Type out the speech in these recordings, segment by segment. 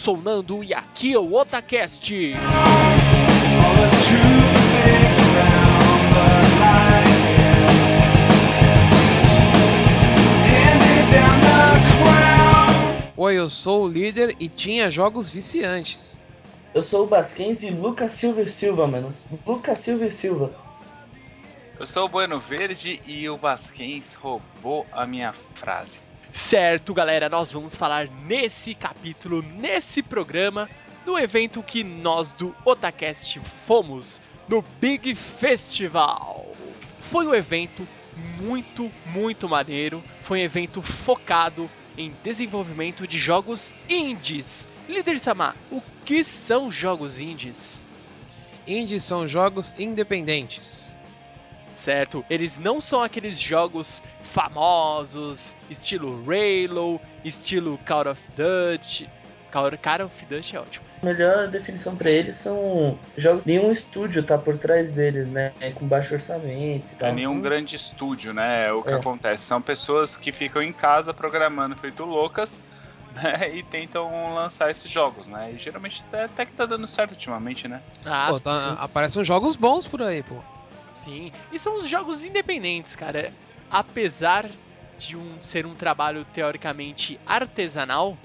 sou o Nando e aqui é o Otacast. Oi, eu sou o líder e tinha jogos viciantes. Eu sou o Basquens e Lucas Silva e Silva, mano. Lucas Silva e Silva. Eu sou o Bueno Verde e o Basquens roubou a minha frase. Certo, galera, nós vamos falar nesse capítulo, nesse programa, do evento que nós do Otacast fomos no Big Festival. Foi um evento muito, muito maneiro. Foi um evento focado em desenvolvimento de jogos indies. Líder Samar, o que são jogos indies? Indies são jogos independentes. Certo, eles não são aqueles jogos famosos, estilo Halo, estilo Call of Duty. Call of Duty é ótimo. A melhor definição para eles são jogos nenhum estúdio tá por trás deles, né? Com baixo orçamento e tal. É nenhum grande estúdio, né? O que é. acontece são pessoas que ficam em casa programando feito loucas. Né, e tentam lançar esses jogos, né? E geralmente até, até que tá dando certo ultimamente, né? Ah, pô, tá, aparecem jogos bons por aí, pô. Sim, e são os jogos independentes, cara. Apesar de um ser um trabalho teoricamente artesanal,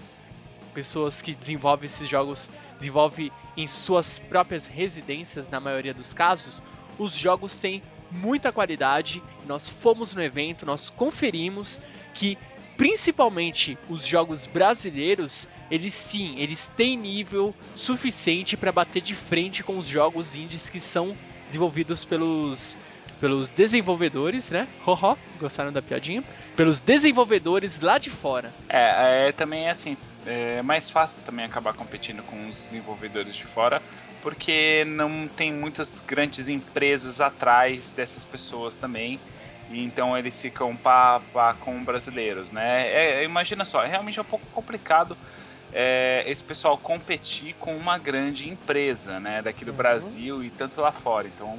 pessoas que desenvolvem esses jogos desenvolvem em suas próprias residências, na maioria dos casos, os jogos têm muita qualidade. Nós fomos no evento, nós conferimos que principalmente os jogos brasileiros, eles sim, eles têm nível suficiente para bater de frente com os jogos indies que são desenvolvidos pelos pelos desenvolvedores, né? Hoho, gostaram da piadinha? Pelos desenvolvedores lá de fora. É, é também é assim, é mais fácil também acabar competindo com os desenvolvedores de fora, porque não tem muitas grandes empresas atrás dessas pessoas também. E então eles ficam pá, pá com brasileiros, né? É, imagina só, é realmente um pouco complicado é, esse pessoal competir com uma grande empresa, né? Daqui do uhum. Brasil e tanto lá fora. Então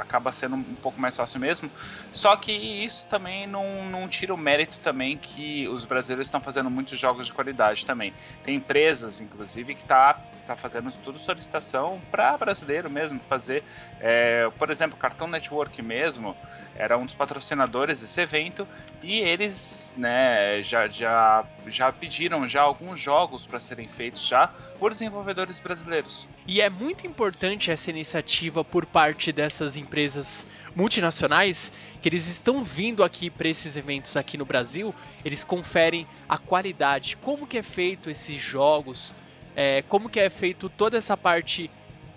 acaba sendo um pouco mais fácil mesmo. Só que isso também não, não tira o mérito também que os brasileiros estão fazendo muitos jogos de qualidade também. Tem empresas, inclusive, que tá, tá fazendo tudo solicitação para brasileiro mesmo fazer. É, por exemplo, Cartoon Network mesmo era um dos patrocinadores desse evento e eles né, já, já, já pediram já alguns jogos para serem feitos já por desenvolvedores brasileiros. E é muito importante essa iniciativa por parte dessas empresas multinacionais que eles estão vindo aqui para esses eventos aqui no Brasil, eles conferem a qualidade, como que é feito esses jogos, é, como que é feito toda essa parte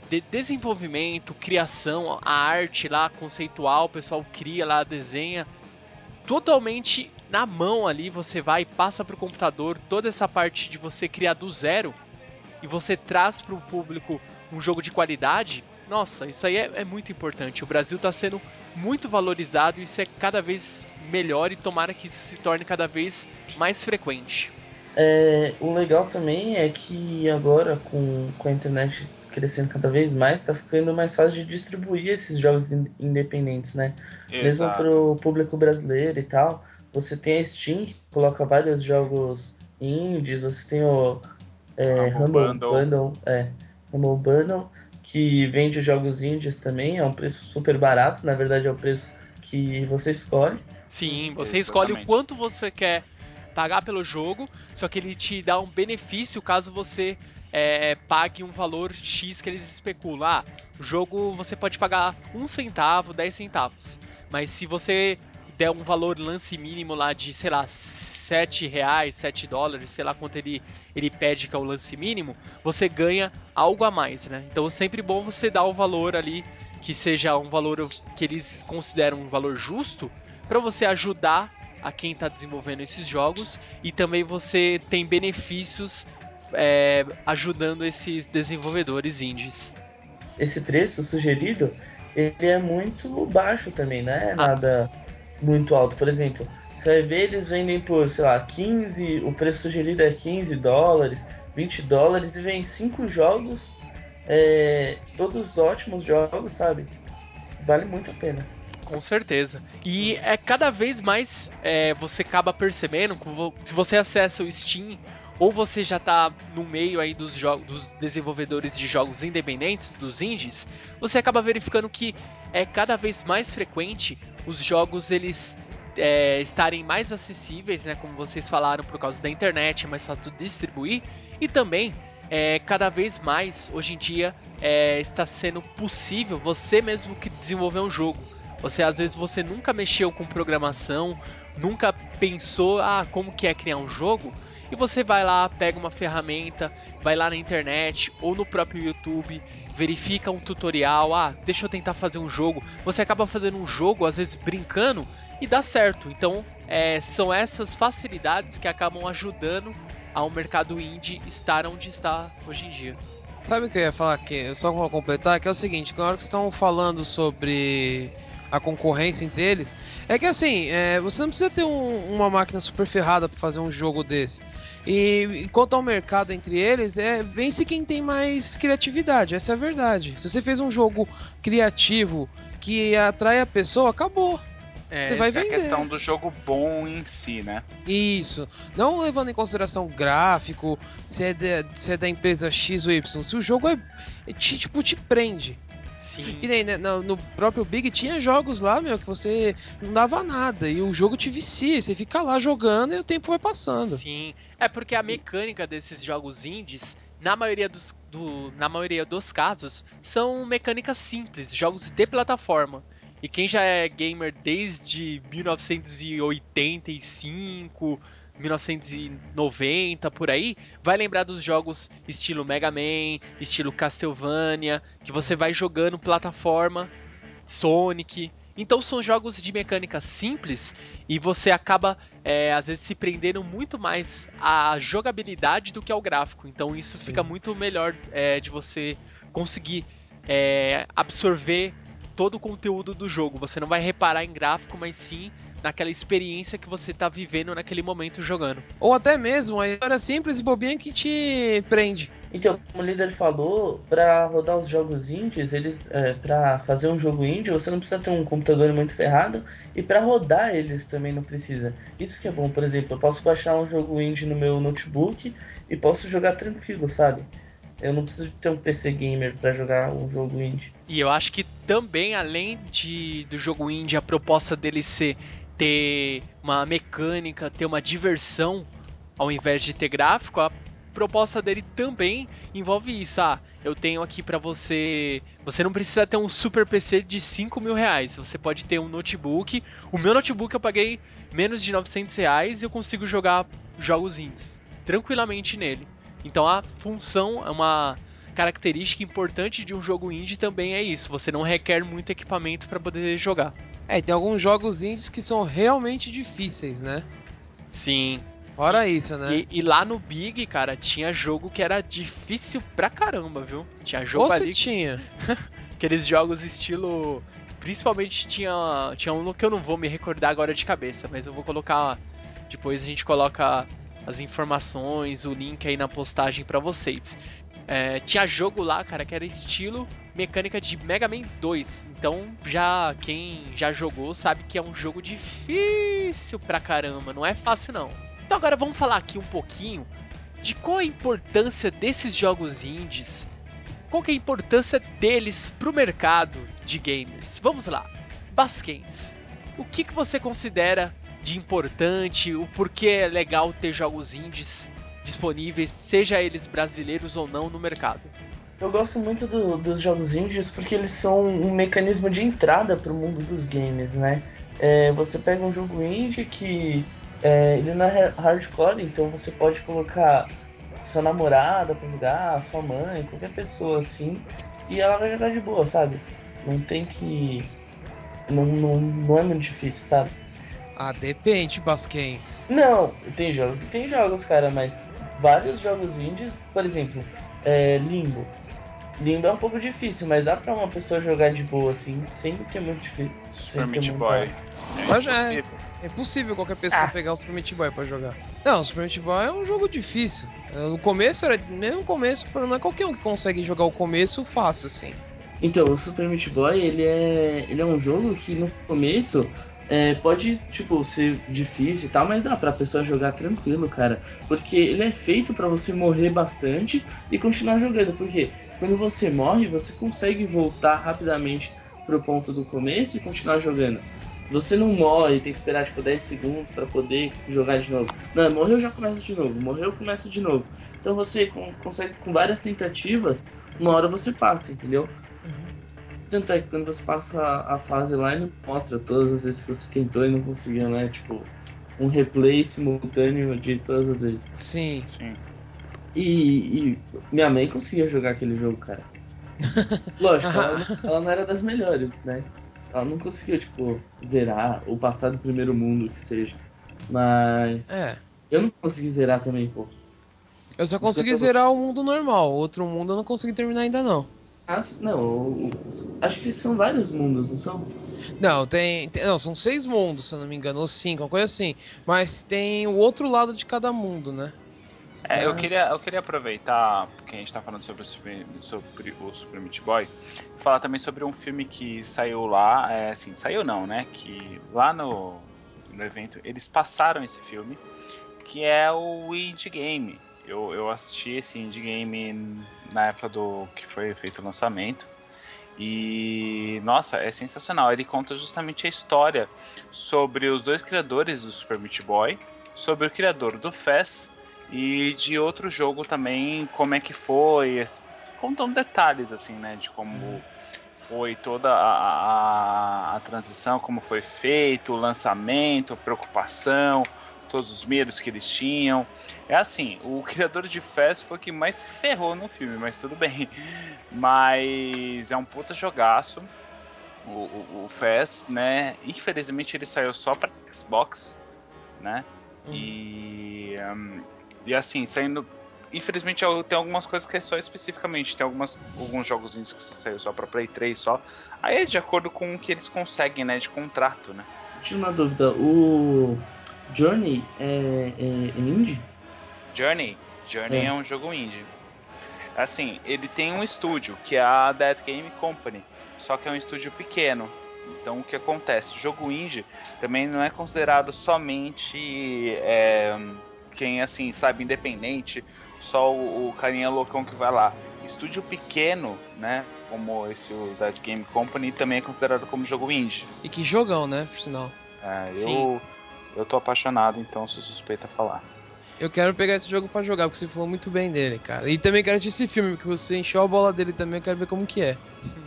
de desenvolvimento, criação, a arte lá conceitual, o pessoal cria lá, desenha totalmente na mão ali, você vai passa para o computador toda essa parte de você criar do zero e você traz para o público um jogo de qualidade, nossa, isso aí é, é muito importante. O Brasil está sendo muito valorizado e isso é cada vez melhor e tomara que isso se torne cada vez mais frequente. É, o legal também é que agora com, com a internet crescendo cada vez mais, está ficando mais fácil de distribuir esses jogos independentes, né? Exato. Mesmo para o público brasileiro e tal. Você tem a Steam, que coloca vários jogos indies, você tem o é, Humble, Bundle. Bundle, é, Humble Bundle, que vende jogos indies também, é um preço super barato, na verdade é o preço que você escolhe. Sim, você Exatamente. escolhe o quanto você quer pagar pelo jogo, só que ele te dá um benefício caso você é, pague um valor X que eles especulam. Ah, o jogo você pode pagar um centavo, 10 centavos. Mas se você der um valor lance mínimo lá de, sei lá, 7 reais, 7 dólares, sei lá quanto ele, ele pede que é o lance mínimo, você ganha algo a mais, né? Então é sempre bom você dar o valor ali que seja um valor que eles consideram um valor justo para você ajudar a quem está desenvolvendo esses jogos e também você tem benefícios é, ajudando esses desenvolvedores indies. Esse preço sugerido ele é muito baixo também, né? Ah. Nada muito alto. Por exemplo, você vai ver eles vendem por, sei lá, 15, o preço sugerido é 15 dólares, 20 dólares e vem 5 jogos, é, todos ótimos jogos, sabe? Vale muito a pena. Com certeza. E é cada vez mais é, você acaba percebendo, se você acessa o Steam ou você já está no meio aí dos, dos desenvolvedores de jogos independentes, dos indies, você acaba verificando que é cada vez mais frequente os jogos eles é, estarem mais acessíveis, né, como vocês falaram, por causa da internet, é mais fácil de distribuir, e também é, cada vez mais hoje em dia é, está sendo possível você mesmo que desenvolver um jogo. Você às vezes você nunca mexeu com programação, nunca pensou ah como que é criar um jogo e você vai lá pega uma ferramenta, vai lá na internet ou no próprio YouTube verifica um tutorial, ah deixa eu tentar fazer um jogo. Você acaba fazendo um jogo às vezes brincando e dá certo. Então é, são essas facilidades que acabam ajudando ao mercado indie estar onde está hoje em dia. Sabe o que eu ia falar aqui? Só para completar, que é o seguinte, na hora que estão falando sobre a concorrência entre eles, é que assim, é, você não precisa ter um, uma máquina super ferrada para fazer um jogo desse. E quanto ao mercado entre eles, é vence quem tem mais criatividade, essa é a verdade. Se você fez um jogo criativo que atrai a pessoa, acabou. É, você vai vender. É a questão do jogo bom em si, né? Isso. Não levando em consideração gráfico, se é, de, se é da empresa X ou Y. Se o jogo é, é te, tipo, te prende. Sim. Que nem né, no, no, próprio Big tinha jogos lá, meu, que você não dava nada. E o jogo te vicia. Você fica lá jogando e o tempo vai passando. Sim. É porque a mecânica desses jogos indies na maioria dos, do, na maioria dos casos, são mecânicas simples, jogos de plataforma. E quem já é gamer desde 1985, 1990 por aí, vai lembrar dos jogos estilo Mega Man, estilo Castlevania, que você vai jogando plataforma, Sonic. Então são jogos de mecânica simples e você acaba é, às vezes se prendendo muito mais à jogabilidade do que ao gráfico. Então isso Sim. fica muito melhor é, de você conseguir é, absorver todo o conteúdo do jogo. Você não vai reparar em gráfico, mas sim naquela experiência que você está vivendo naquele momento jogando. Ou até mesmo a história simples e bobinha que te prende. Então, como o líder falou, para rodar os jogos indies, ele, é, para fazer um jogo indie, você não precisa ter um computador muito ferrado e para rodar eles também não precisa. Isso que é bom, por exemplo, eu posso baixar um jogo indie no meu notebook e posso jogar tranquilo, sabe? Eu não preciso ter um PC gamer para jogar um jogo indie. E eu acho que também, além de do jogo indie, a proposta dele ser ter uma mecânica, ter uma diversão, ao invés de ter gráfico, a proposta dele também envolve isso. Ah, eu tenho aqui para você. Você não precisa ter um super PC de 5 mil reais. Você pode ter um notebook. O meu notebook eu paguei menos de 900 reais e eu consigo jogar jogos indies tranquilamente nele. Então a função é uma característica importante de um jogo indie também é isso. Você não requer muito equipamento para poder jogar. É, tem alguns jogos indies que são realmente difíceis, né? Sim. Fora isso, né? E, e, lá no Big, cara, tinha jogo que era difícil pra caramba, viu? Tinha jogo Ou ali. tinha. Aqueles jogos estilo. Principalmente tinha, tinha um que eu não vou me recordar agora de cabeça, mas eu vou colocar. Depois a gente coloca as informações, o link aí na postagem para vocês. É, tinha jogo lá, cara, que era estilo mecânica de Mega Man 2. Então, já quem já jogou sabe que é um jogo difícil pra caramba, não é fácil não. Então agora vamos falar aqui um pouquinho de qual a importância desses jogos indies, qual é a importância deles pro mercado de gamers. Vamos lá. Basquens, o que, que você considera de importante, o porquê é legal ter jogos indies disponíveis, seja eles brasileiros ou não, no mercado. Eu gosto muito do, dos jogos indies porque eles são um mecanismo de entrada para o mundo dos games, né? É, você pega um jogo indie que é, ele não é hardcore, então você pode colocar sua namorada para jogar, sua mãe, qualquer pessoa assim, e ela vai jogar de boa, sabe? Não tem que. Não, não, não é muito difícil, sabe? Ah, depende, Basquens. Não, tem jogos tem jogos, cara, mas vários jogos indies, por exemplo, é, Limbo. Limbo é um pouco difícil, mas dá pra uma pessoa jogar de boa, assim, sem que é muito difícil. Super Meat Boy. É, é, é possível qualquer pessoa ah. pegar o Super Meat Boy pra jogar. Não, o Super Meat Boy é um jogo difícil. No começo era. Mesmo no começo, não é qualquer um que consegue jogar o começo fácil, assim. Então, o Super Meat Boy, ele é. ele é um jogo que no começo É, pode, tipo, ser difícil e tal, mas dá pra pessoa jogar tranquilo, cara. Porque ele é feito para você morrer bastante e continuar jogando. Porque quando você morre, você consegue voltar rapidamente pro ponto do começo e continuar jogando. Você não morre, tem que esperar tipo 10 segundos para poder jogar de novo. Não, morreu já começa de novo, morreu começa de novo. Então você consegue com várias tentativas, uma hora você passa, entendeu? Tanto é que quando você passa a, fase lá, ele mostra todas as vezes que você tentou e não conseguiu, né? Tipo, um replay simultâneo de todas as vezes. Sim. Sim. E, e minha mãe conseguia jogar aquele jogo, cara. Lógico, ela, ela, não era das melhores, né? Ela não conseguiu, tipo, zerar ou passar do primeiro mundo, que seja. Mas. É. Eu não consegui zerar também, pô. Eu só consegui zerar o mundo normal. Outro mundo eu não consegui terminar ainda não. Ah, não, acho que são vários mundos, não são? Não, tem, tem, Não, são seis mundos, se eu não me engano, ou cinco, uma coisa assim. Mas tem o outro lado de cada mundo, né? É, eu ah. queria, eu queria aproveitar, porque a gente tá falando sobre o Super, sobre o Super Meat Boy, falar também sobre um filme que saiu lá, é, assim, saiu não, né? Que lá no, no evento eles passaram esse filme, que é o Indie Game. Eu, eu assisti esse Indie Game na época do que foi feito o lançamento. E nossa, é sensacional. Ele conta justamente a história sobre os dois criadores do Super Meat Boy, sobre o criador do Fez e de outro jogo também, como é que foi, contando detalhes assim, né, de como foi toda a, a, a transição, como foi feito, o lançamento, a preocupação, todos os medos que eles tinham. É assim, o criador de Fast foi o que mais se ferrou no filme, mas tudo bem. Mas é um puta jogaço. O, o, o Fast, né? Infelizmente ele saiu só para Xbox, né? Uhum. E, um, e assim, saindo. Infelizmente tem algumas coisas que é só especificamente. Tem algumas, alguns jogos que saiu só para Play 3 só. Aí é de acordo com o que eles conseguem, né? De contrato, né? Tinha uma dúvida. O Journey é, é, é indie? Journey? Journey é. é. um jogo indie. Assim, ele tem um estúdio, que é a Dead Game Company, só que é um estúdio pequeno. Então o que acontece? Jogo indie também não é considerado somente é, quem assim, sabe, independente, só o, o carinha loucão que vai lá. Estúdio pequeno, né? Como esse o Dead Game Company, também é considerado como jogo indie. E que jogão, né? Por sinal. É, eu. Sim eu tô apaixonado, então sou suspeita a falar. Eu quero pegar esse jogo para jogar, porque você falou muito bem dele, cara. E também quero assistir esse filme, porque você encheu a bola dele também, eu quero ver como que é.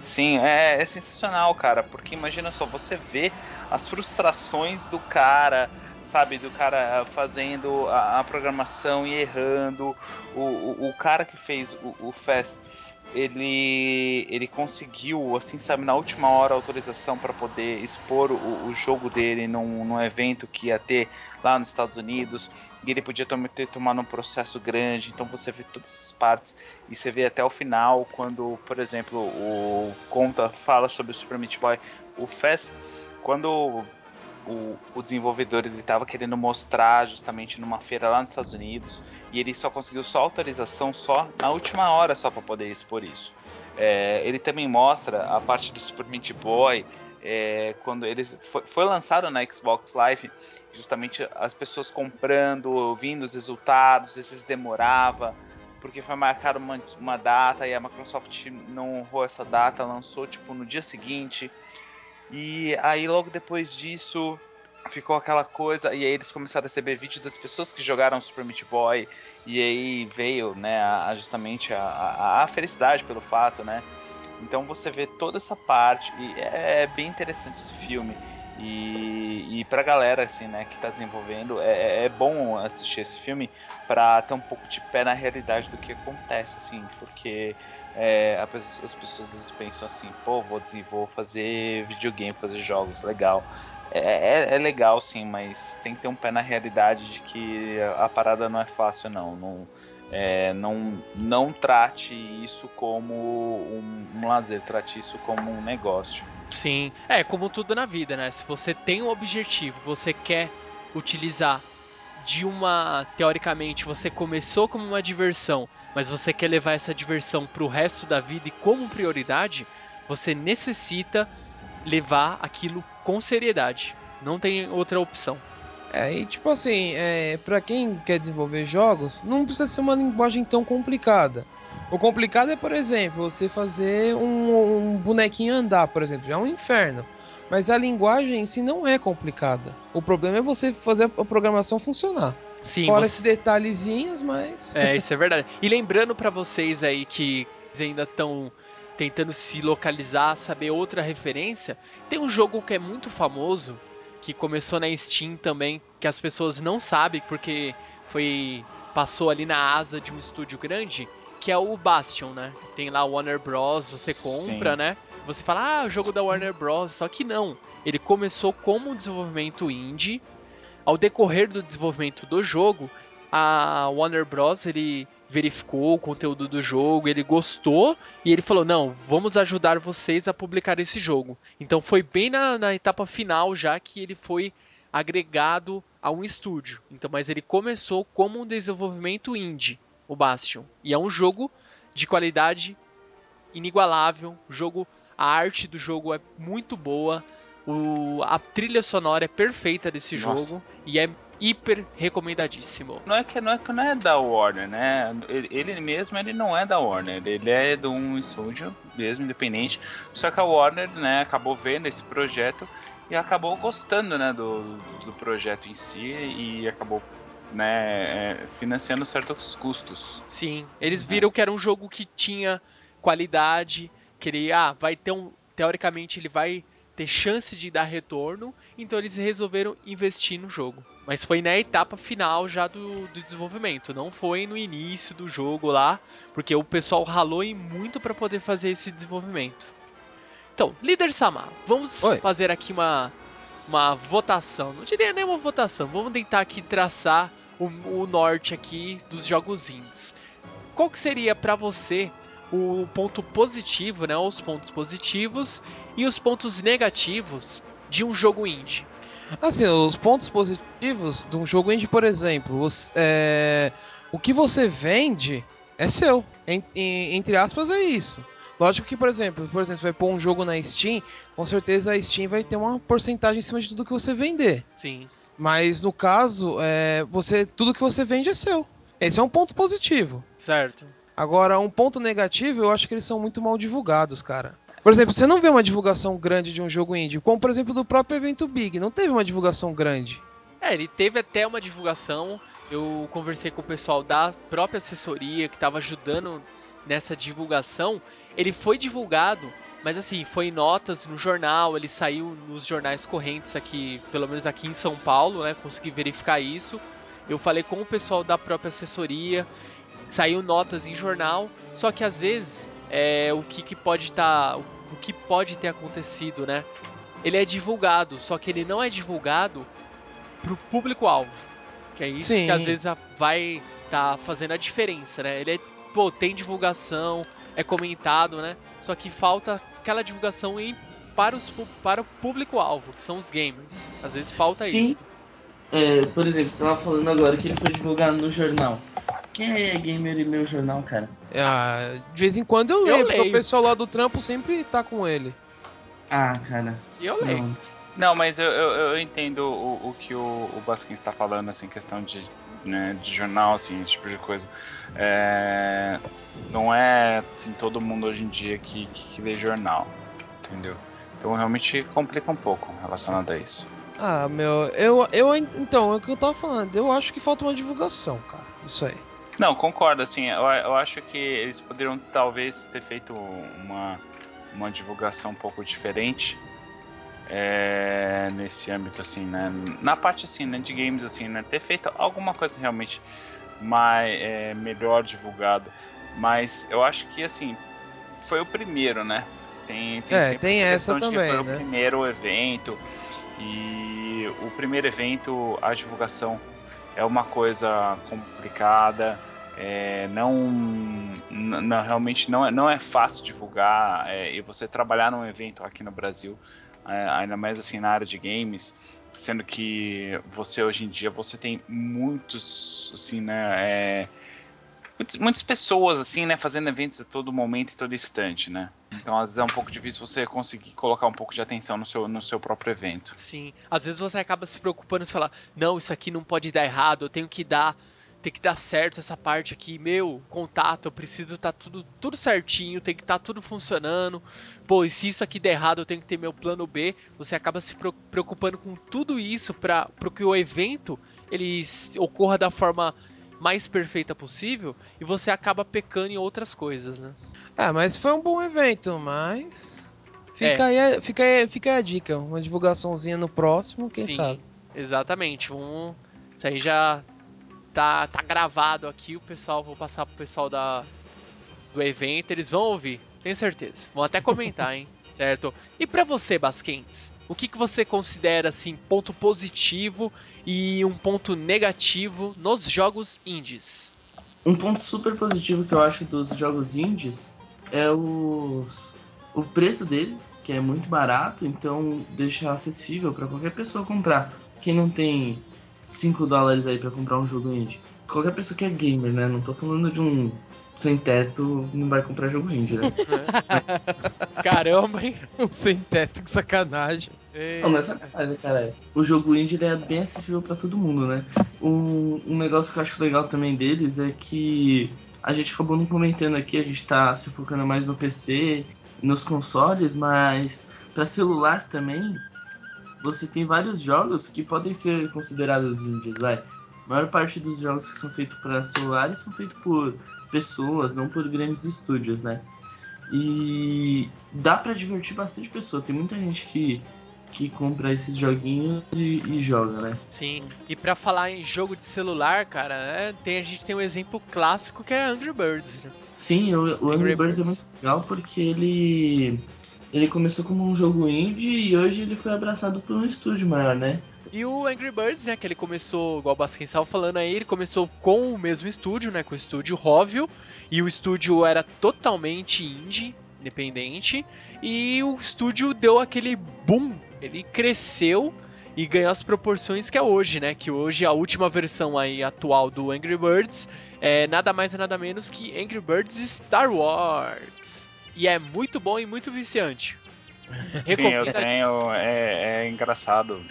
Sim, é, é sensacional, cara, porque imagina só, você vê as frustrações do cara, sabe, do cara fazendo a, a programação e errando, o, o, o, cara que fez o, o ele ele conseguiu, assim, sabe, na última hora autorização para poder expor o, o, jogo dele num, num evento que ia ter lá nos Estados Unidos. E ele podia ter tomado um processo grande, então você vê todas essas partes. E você vê até o final, quando, por exemplo, o Conta fala sobre o Super Meat Boy, o Fest, quando o, o desenvolvedor ele estava querendo mostrar justamente numa feira lá nos Estados Unidos e ele só conseguiu só autorização só na última hora só para poder expor isso. É, ele também mostra a parte do Super Meat Boy é, quando ele foi, foi, lançado na Xbox Live, justamente as pessoas comprando, vindo os resultados, vezes demorava porque foi marcada uma, uma data e a Microsoft não honrou essa data, lançou tipo no dia seguinte. E aí logo depois disso ficou aquela coisa, e aí eles começaram a receber vídeos das pessoas que jogaram Super Meat Boy, e aí veio, né, a, justamente a, a, a, felicidade pelo fato, né? Então você vê toda essa parte, e é, é bem interessante esse filme. E, e pra galera, assim, né, que tá desenvolvendo, é, é, é bom assistir esse filme para ter um pouco de pé na realidade do que acontece, assim, porque é, as pessoas vezes pensam assim, pô, vou, vou fazer videogame, fazer jogos, legal. É, é, é, legal sim, mas tem que ter um pé na realidade de que a parada não é fácil não. Não, é, não, não trate isso como um, um lazer, trate isso como um negócio. Sim, é como tudo na vida, né? Se você tem um objetivo, você quer utilizar de uma. Teoricamente, você começou como uma diversão, mas você quer levar essa diversão para o resto da vida e como prioridade, você necessita levar aquilo com seriedade. Não tem outra opção. É, e tipo assim, é, para quem quer desenvolver jogos, não precisa ser uma linguagem tão complicada. O complicado é, por exemplo, você fazer um, um bonequinho andar, por exemplo, já é um inferno. Mas a linguagem em si não é complicada. O problema é você fazer a programação funcionar. Sim, Fora você... esses detalhezinhos, mas. É, isso é verdade. E lembrando para vocês aí que ainda estão tentando se localizar, saber outra referência, tem um jogo que é muito famoso, que começou na Steam também, que as pessoas não sabem porque foi passou ali na asa de um estúdio grande, que é o Bastion, né? Tem lá o Warner Bros, você compra, Sim. né? Você fala, ah, o jogo da Warner Bros, só que não. Ele começou como um desenvolvimento indie. Ao decorrer do desenvolvimento do jogo, a Warner Bros ele verificou o conteúdo do jogo, ele gostou e ele falou: Não, vamos ajudar vocês a publicar esse jogo. Então foi bem na, na etapa final já que ele foi agregado a um estúdio. Então, mas ele começou como um desenvolvimento indie, o Bastion. E é um jogo de qualidade inigualável. Jogo, a arte do jogo é muito boa. O, a trilha sonora é perfeita desse Nossa. jogo e é hiper recomendadíssimo. Não é que não é que não é da Warner, né? Ele, ele, mesmo ele não é da Warner, ele é de um estúdio mesmo independente. Só que a Warner, né, acabou vendo esse projeto e acabou gostando, né, do, do projeto em si e acabou né, é, financiando certos custos. Sim, eles viram que era um jogo que tinha qualidade, que ele ah, vai ter um teoricamente ele vai ter chance de dar retorno, então eles resolveram investir no jogo. Mas foi na etapa final já do, do desenvolvimento, não foi no início do jogo lá, porque o pessoal ralou em muito para poder fazer esse desenvolvimento. Então, líder Samar, vamos Oi. fazer aqui uma, uma votação. Não diria nem uma votação, vamos tentar aqui traçar o, o norte aqui dos jogos indies. Qual que seria para você o ponto positivo, né, os pontos positivos e os pontos negativos de um jogo indie. Assim, os pontos positivos de um jogo indie, por exemplo, os, é, o que você vende é seu. Em, em, entre aspas, é isso. Lógico que, por exemplo, por exemplo, você vai pôr um jogo na Steam, com certeza a Steam vai ter uma porcentagem em cima de tudo que você vender. Sim. Mas no caso, é, você tudo que você vende é seu. Esse é um ponto positivo. Certo. Agora, um ponto negativo, eu acho que eles são muito mal divulgados, cara. Por exemplo, você não vê uma divulgação grande de um jogo indie, como por exemplo do próprio evento Big, não teve uma divulgação grande. É, ele teve até uma divulgação. Eu conversei com o pessoal da própria assessoria que estava ajudando nessa divulgação. Ele foi divulgado, mas assim, foi em notas no jornal, ele saiu nos jornais correntes aqui, pelo menos aqui em São Paulo, né? Consegui verificar isso. Eu falei com o pessoal da própria assessoria saiu notas em jornal, só que às vezes é, o que, que pode estar. Tá, o que pode ter acontecido, né? Ele é divulgado, só que ele não é divulgado pro público-alvo. Que é isso Sim. que às vezes vai estar tá fazendo a diferença, né? Ele é, pô, tem divulgação, é comentado, né? Só que falta aquela divulgação em, para, os, para o público-alvo, que são os gamers. Às vezes falta Sim. isso. É, por exemplo, você estava falando agora que ele foi divulgado no jornal. Quem é gamer e meu jornal, cara? Ah, de vez em quando eu, eu leio, porque o pessoal lá do trampo sempre tá com ele. Ah, cara. E eu leio. Não, não mas eu, eu, eu, entendo o, o que o, o Basquim está falando, assim, questão de, né, de jornal, assim, esse tipo de coisa. É, não é assim, todo mundo hoje em dia que, que, que lê jornal, entendeu? Então realmente complica um pouco relacionado a isso. Ah, meu, eu, eu então, é o que eu tava falando, eu acho que falta uma divulgação, cara. Isso aí. Não, concordo, assim, eu, eu acho que eles poderiam talvez ter feito uma, uma divulgação um pouco diferente é, nesse âmbito, assim, né? Na parte, assim, né, de games, assim, né? Ter feito alguma coisa realmente mais, é, melhor divulgado. Mas eu acho que, assim, foi o primeiro, né? Tem, tem, é, tem essa, essa também, foi né? o primeiro evento e o primeiro evento, a divulgação é uma coisa complicada, é, não, não, realmente não é, não é fácil divulgar é, e você trabalhar num evento aqui no Brasil, é, ainda mais assim na área de games, sendo que você hoje em dia você tem muitos assim, né, é, muitas, muitas pessoas assim, né, fazendo eventos a todo momento e todo instante, né? Então, às vezes é um pouco difícil você conseguir colocar um pouco de atenção no seu, no seu próprio evento. Sim. Às vezes você acaba se preocupando e falar, não, isso aqui não pode dar errado, eu tenho que dar. Tem que dar certo essa parte aqui, meu contato, eu preciso estar tá tudo, tudo certinho, tem que estar tá tudo funcionando. Pô, e se isso aqui der errado, eu tenho que ter meu plano B. Você acaba se preocupando com tudo isso para que o evento ele ocorra da forma mais perfeita possível e você acaba pecando em outras coisas, né? É, mas foi um bom evento, mas. Fica, é. aí, fica, aí, fica aí a dica, uma divulgaçãozinha no próximo, quem Sim, sabe. Exatamente. Um, isso aí já tá, tá gravado aqui, o pessoal, vou passar pro pessoal da, do evento, eles vão ouvir, tenho certeza. Vão até comentar, hein? certo? E para você, Basquentes, o que, que você considera assim ponto positivo e um ponto negativo nos jogos indies? Um ponto super positivo que eu acho dos jogos indies é os, o preço dele, que é muito barato, então deixa acessível para qualquer pessoa comprar. Quem não tem 5 dólares aí para comprar um jogo indie? Qualquer pessoa que é gamer, né? Não tô falando de um sem teto não vai comprar jogo indie, né? Caramba, hein? Um sem teto, que sacanagem. Não, mas é sacanagem, cara. O jogo indie é bem acessível para todo mundo, né? Um, um negócio que eu acho legal também deles é que a gente acabou não comentando aqui, a gente tá se focando mais no PC, nos consoles, mas para celular também, você tem vários jogos que podem ser considerados indies, vai. A maior parte dos jogos que são feitos para celulares são feitos por pessoas, não por grandes estúdios, né? E dá para divertir bastante pessoa. Tem muita gente que, que compra esses joguinhos e, e joga, né? Sim. E para falar em jogo de celular, cara, né, tem, a gente tem um exemplo clássico que é Angry Birds. Né? Sim, o, o Angry, Angry Birds é muito legal porque ele ele começou como um jogo indie e hoje ele foi abraçado por um estúdio maior, né? E o Angry Birds, né, que ele começou, igual o Basquem estava falando aí, ele começou com o mesmo estúdio, né, com o estúdio Rovio, e o estúdio era totalmente indie, independente, e o estúdio deu aquele boom, ele cresceu e ganhou as proporções que é hoje, né, que hoje a última versão aí atual do Angry Birds é nada mais e nada menos que Angry Birds Star Wars. E é muito bom e muito viciante. Sim, eu tenho, é, é engraçado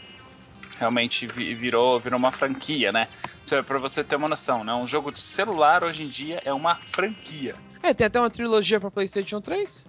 realmente virou, virou uma franquia, né? Pra você ter uma noção, né? Um jogo de celular hoje em dia é uma franquia. É, tem até uma trilogia pra PlayStation 3.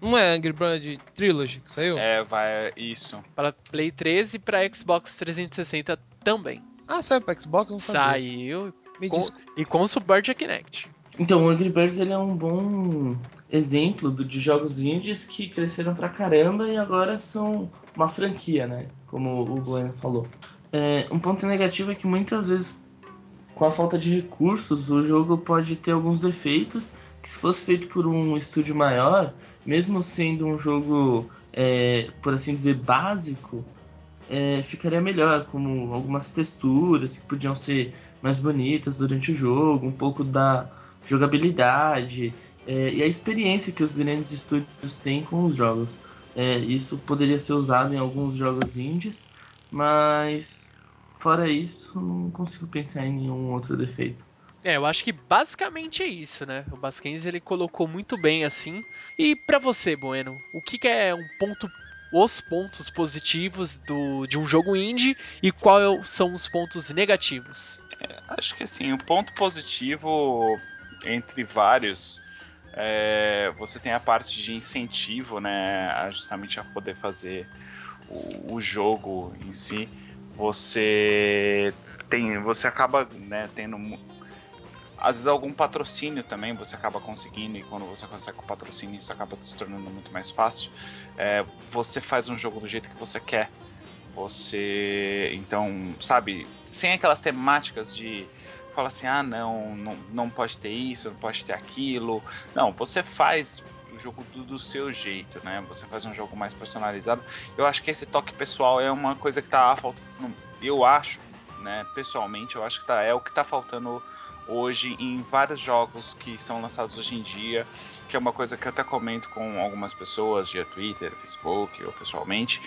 Não é Angry Bird Trilogy que saiu? É, vai, isso. Para Play 13 e pra Xbox 360 também. Ah, saiu pra Xbox? Não sabia. Saiu. Com, e com suporte a Kinect. Então, o Angry Birds ele é um bom exemplo de jogos indies que cresceram pra caramba e agora são uma franquia, né? Como o Bueno falou. É, um ponto negativo é que muitas vezes, com a falta de recursos, o jogo pode ter alguns defeitos que se fosse feito por um estúdio maior, mesmo sendo um jogo, é, por assim dizer, básico, é, ficaria melhor, como algumas texturas que podiam ser mais bonitas durante o jogo, um pouco da jogabilidade é, e a experiência que os grandes estúdios têm com os jogos. É, isso poderia ser usado em alguns jogos indies, mas fora isso, não consigo pensar em nenhum outro defeito. É, eu acho que basicamente é isso, né? O Basquens ele colocou muito bem assim. E para você, Bueno, o que, que, é um ponto, os pontos positivos do, de um jogo indie e quais são os pontos negativos? É, acho que assim, o ponto positivo entre vários é, você tem a parte de incentivo, né, justamente a poder fazer o, o, jogo em si. Você tem, você acaba, né, tendo às vezes algum patrocínio também você acaba conseguindo e quando você consegue o patrocínio isso acaba se tornando muito mais fácil. É, você faz um jogo do jeito que você quer. Você, então, sabe, sem aquelas temáticas de fala assim, ah não, não, não pode ter isso, não pode ter aquilo. Não, você faz o jogo do, do, seu jeito, né? Você faz um jogo mais personalizado. Eu acho que esse toque pessoal é uma coisa que tá faltando. Eu acho, né? Pessoalmente, eu acho que tá, é o que tá faltando hoje em vários jogos que são lançados hoje em dia, que é uma coisa que eu até comento com algumas pessoas via Twitter, Facebook ou pessoalmente,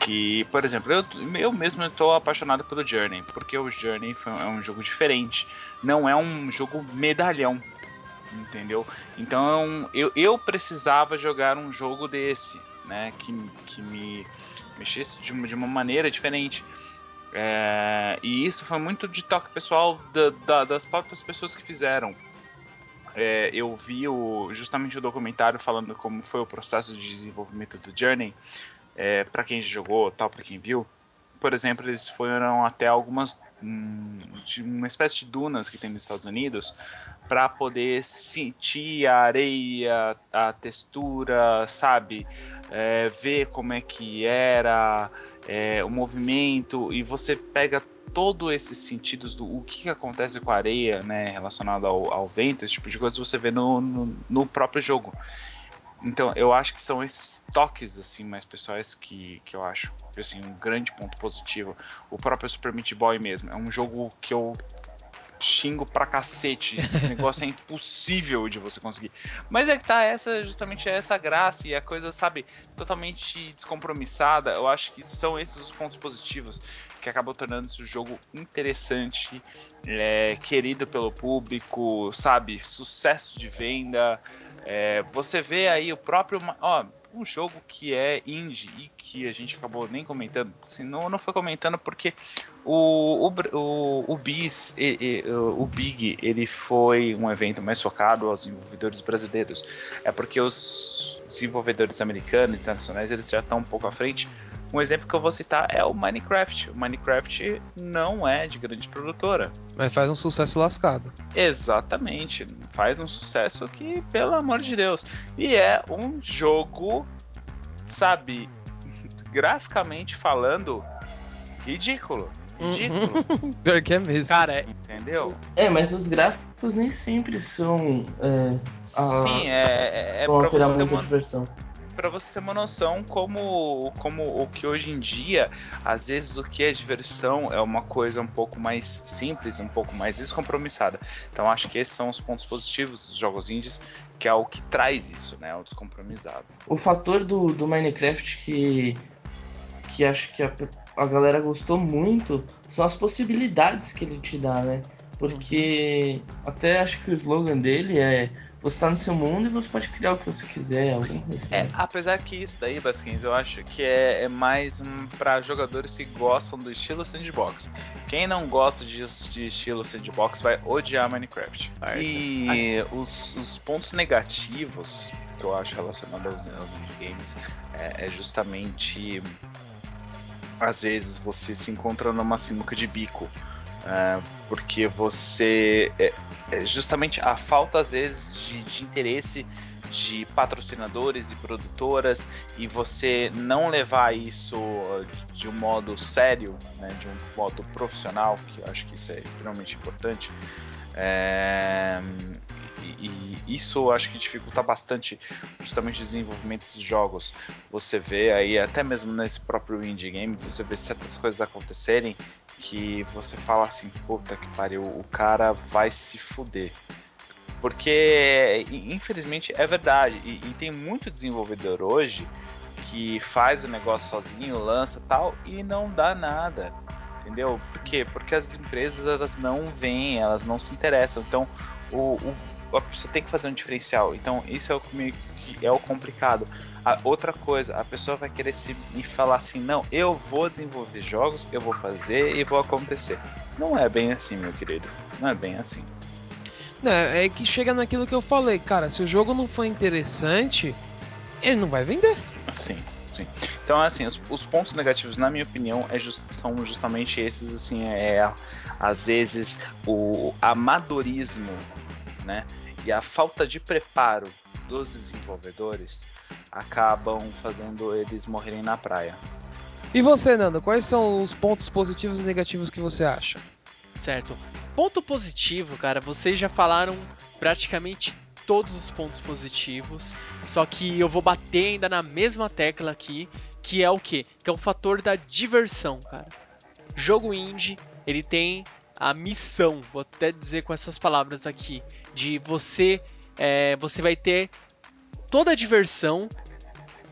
que, por exemplo, eu, eu mesmo estou apaixonado pelo Journey, porque o Journey foi, é um jogo diferente. Não é um jogo medalhão. Entendeu? Então eu, eu precisava jogar um jogo desse, né? Que, que me mexesse de de uma maneira diferente. É, e isso foi muito de toque pessoal da, da, das próprias pessoas que fizeram. É, eu vi o, justamente o documentário falando como foi o processo de desenvolvimento do Journey, é, para quem jogou, tal, para quem viu. Por exemplo, eles foram até algumas um, uma espécie de dunas que tem nos Estados Unidos para poder sentir a areia, a textura, sabe, é, ver como é que era é, o movimento e você pega todos esses sentidos do o que, que acontece com a areia, né, relacionado ao, ao, vento, esse tipo de coisa você vê no, no, no, próprio jogo. Então, eu acho que são esses toques assim mais pessoais que, que eu acho assim um grande ponto positivo. O próprio Super Meat Boy mesmo é um jogo que eu xingo pra cacete. Esse negócio é impossível de você conseguir. Mas é que tá essa, justamente essa graça e a coisa, sabe, totalmente descompromissada. Eu acho que são esses os pontos positivos que acabam tornando esse jogo interessante, é, querido pelo público, sabe, sucesso de venda. É, você vê aí o próprio. Ó, um jogo que é indie e que a gente acabou nem comentando, assim, não, não foi comentando porque o, o, o, o BIS, e, e, o Big, ele foi um evento mais focado aos desenvolvedores brasileiros. É porque os desenvolvedores americanos e internacionais eles já estão um pouco à frente. Um exemplo que eu vou citar é o Minecraft. O Minecraft não é de grande produtora. Mas faz um sucesso lascado. Exatamente. Faz um sucesso que, pelo amor de Deus. E é um jogo, sabe, graficamente falando, ridículo. Ridículo. Uhum. Pior que é mesmo. Cara, é, entendeu? É, mas os gráficos nem sempre são. É, a, Sim, é, é, é pra você ter uma diversão para você ter uma noção como, como o que hoje em dia, às vezes o que é diversão é uma coisa um pouco mais simples, um pouco mais descompromissada. Então acho que esses são os pontos positivos dos jogos indies, que é o que traz isso, né, o descompromissado. O fator do, do Minecraft que que acho que a, a galera gostou muito são as possibilidades que ele te dá, né? Porque uhum. até acho que o slogan dele é você tá no seu mundo e você pode criar o que você quiser. Assim. É, apesar que isso daí, Basquins, eu acho que é, é mais um, para jogadores que gostam do estilo sandbox. Quem não gosta de, de estilo sandbox vai odiar Minecraft. E os, os, pontos negativos que eu acho relacionados aos, aos games é, é justamente às vezes você se encontra numa sinuca de bico. É, porque você. É, é justamente a falta, às vezes, de, de interesse de patrocinadores e produtoras e você não levar isso de um modo sério, né, de um modo profissional, que eu acho que isso é extremamente importante. É, e, isso eu acho que dificulta bastante justamente o desenvolvimento dos jogos. Você vê aí, até mesmo nesse próprio indie game, você vê certas coisas acontecerem que você fala assim, puta que pariu, o cara vai se fuder. Porque, infelizmente, é verdade. E, e, tem muito desenvolvedor hoje que faz o negócio sozinho, lança tal, e não dá nada. Entendeu? Por quê? Porque as empresas elas não vêm, elas não se interessam. Então, o, o a pessoa tem que fazer um diferencial. Então, isso é o que é o complicado. A outra coisa, a pessoa vai querer se me falar assim, não, eu vou desenvolver jogos, eu vou fazer e vou acontecer. Não é bem assim, meu querido. Não é bem assim. É, é que chega naquilo que eu falei, cara, se o jogo não for interessante, ele não vai vender. Sim, sim. Então, assim, os, os pontos negativos, na minha opinião, é just, são justamente esses, assim, é, às vezes o amadorismo, né, e a falta de preparo dos desenvolvedores acabam fazendo eles morrerem na praia. E você, Nando, quais são os pontos positivos e negativos que você acha? Certo. Ponto positivo, cara, vocês já falaram praticamente todos os pontos positivos, só que eu vou bater ainda na mesma tecla aqui, que é o que? Que é o fator da diversão, cara. Jogo indie, ele tem a missão, vou até dizer com essas palavras aqui, de você, é, você vai ter toda a diversão.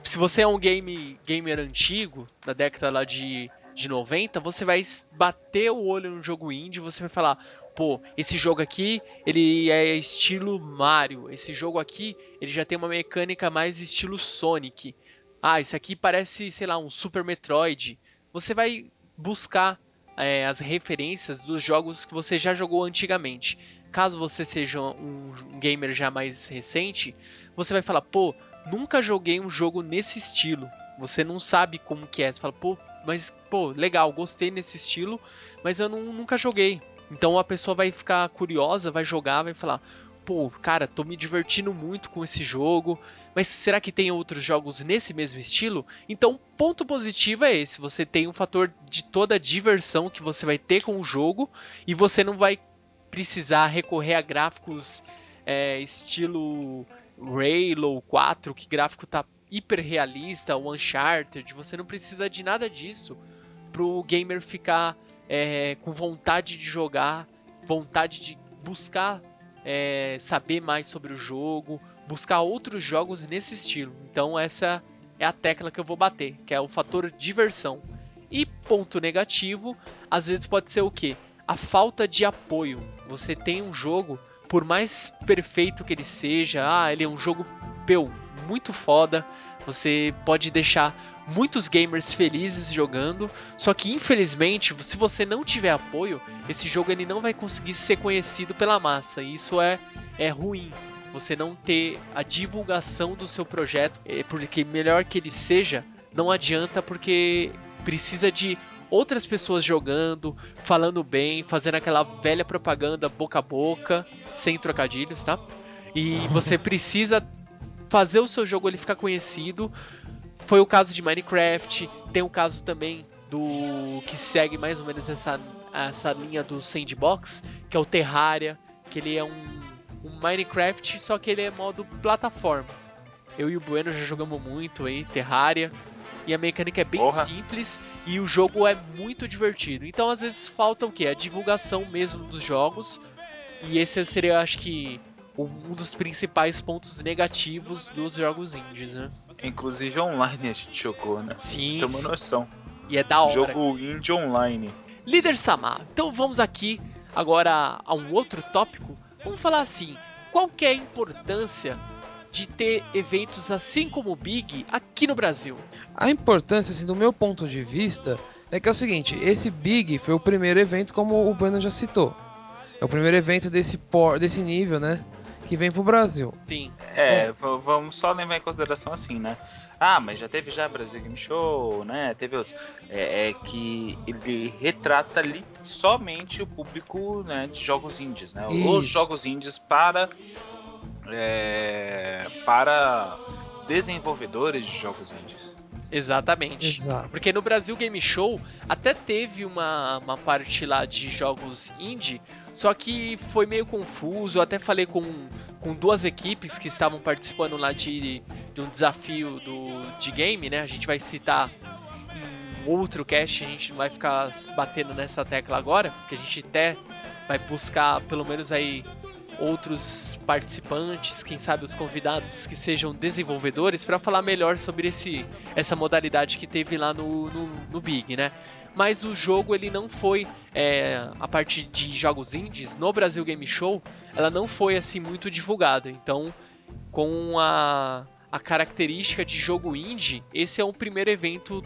Se você é um game gamer antigo, da década lá de de 90, você vai bater o olho no jogo indie, você vai falar, pô, esse jogo aqui, ele é estilo Mario, esse jogo aqui, ele já tem uma mecânica mais estilo Sonic. Ah, esse aqui parece, sei lá, um Super Metroid. Você vai buscar é, as referências dos jogos que você já jogou antigamente. Caso você seja um gamer já mais recente, você vai falar, pô, nunca joguei um jogo nesse estilo. Você não sabe como que é. Você fala, pô, mas, pô, legal, gostei nesse estilo, mas eu não, nunca joguei. Então a pessoa vai ficar curiosa, vai jogar, vai falar, pô, cara, tô me divertindo muito com esse jogo, mas será que tem outros jogos nesse mesmo estilo? Então, ponto positivo é esse: você tem um fator de toda a diversão que você vai ter com o jogo e você não vai precisar recorrer a gráficos é, estilo Halo 4, que gráfico tá hiper realista, o Uncharted, você não precisa de nada disso pro gamer ficar é, com vontade de jogar, vontade de buscar é, saber mais sobre o jogo, buscar outros jogos nesse estilo. Então essa é a tecla que eu vou bater, que é o fator diversão. E ponto negativo, às vezes pode ser o que? A falta de apoio. Você tem um jogo, por mais perfeito que ele seja, ah, ele é um jogo peu, muito foda. Você pode deixar muitos gamers felizes jogando, só que infelizmente, se você não tiver apoio, esse jogo ele não vai conseguir ser conhecido pela massa. E isso é, é ruim. Você não ter a divulgação do seu projeto, é, porque melhor que ele seja, não adianta porque precisa de outras pessoas jogando, falando bem, fazendo aquela velha propaganda boca a boca, sem trocadilhos, tá? E você precisa fazer o seu jogo ele ficar conhecido foi o caso de Minecraft, tem o caso também do que segue mais ou menos essa, essa linha do sandbox, que é o Terraria, que ele é um, um Minecraft, só que ele é modo plataforma. Eu e o Bueno já jogamos muito aí, Terraria, e a mecânica é bem Porra. simples e o jogo é muito divertido. Então às vezes falta o que? A divulgação mesmo dos jogos. E esse seria, acho que, um dos principais pontos negativos dos jogos indies, né? Inclusive online a gente jogou, né? Sim. Tem uma noção. E é da hora. Jogo indie online. Líder Samar, então vamos aqui agora a um outro tópico. Vamos falar assim, qual que é a importância de ter eventos assim como o Big aqui no Brasil? A importância, assim, do meu ponto de vista, é que é o seguinte, esse Big foi o primeiro evento, como o Bruno já citou. É o primeiro evento desse, por, desse nível, né? que vem pro Brasil. Sim. É, é, vamos só levar em consideração assim, né? Ah, mas já teve já Brasil Game Show, né? Teve outros. É, é que ele retrata ali somente o público né, de jogos indies, né? Isso. Os jogos indies para é, para desenvolvedores de jogos indies. Exatamente. Exato. Porque no Brasil Game Show até teve uma, uma parte lá de jogos indie, só que foi meio confuso. Eu até falei com, com duas equipes que estavam participando lá de, de um desafio do, de game, né? A gente vai citar em outro cast, a gente não vai ficar batendo nessa tecla agora, porque a gente até vai buscar pelo menos aí outros participantes, quem sabe os convidados que sejam desenvolvedores, para falar melhor sobre esse, essa modalidade que teve lá no, no, no Big, né? mas o jogo ele não foi é, a parte de jogos indies no Brasil Game Show ela não foi assim muito divulgada então com a, a característica de jogo indie esse é um primeiro evento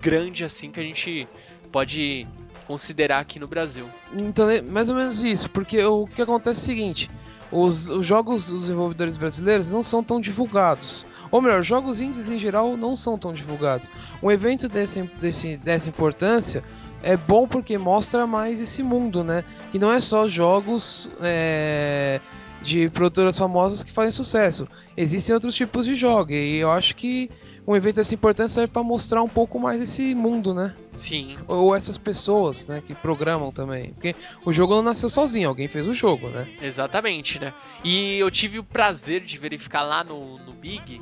grande assim que a gente pode considerar aqui no Brasil então é mais ou menos isso porque o que acontece é o seguinte os, os jogos dos desenvolvedores brasileiros não são tão divulgados ou melhor, jogos indies em geral não são tão divulgados. Um evento desse, desse, dessa importância é bom porque mostra mais esse mundo, né? Que não é só jogos é, de produtoras famosas que fazem sucesso. Existem outros tipos de jogos. E eu acho que um evento dessa importância serve para mostrar um pouco mais esse mundo, né? Sim. Ou essas pessoas, né, que programam também. Porque o jogo não nasceu sozinho, alguém fez o jogo, né? Exatamente, né? E eu tive o prazer de verificar lá no, no Big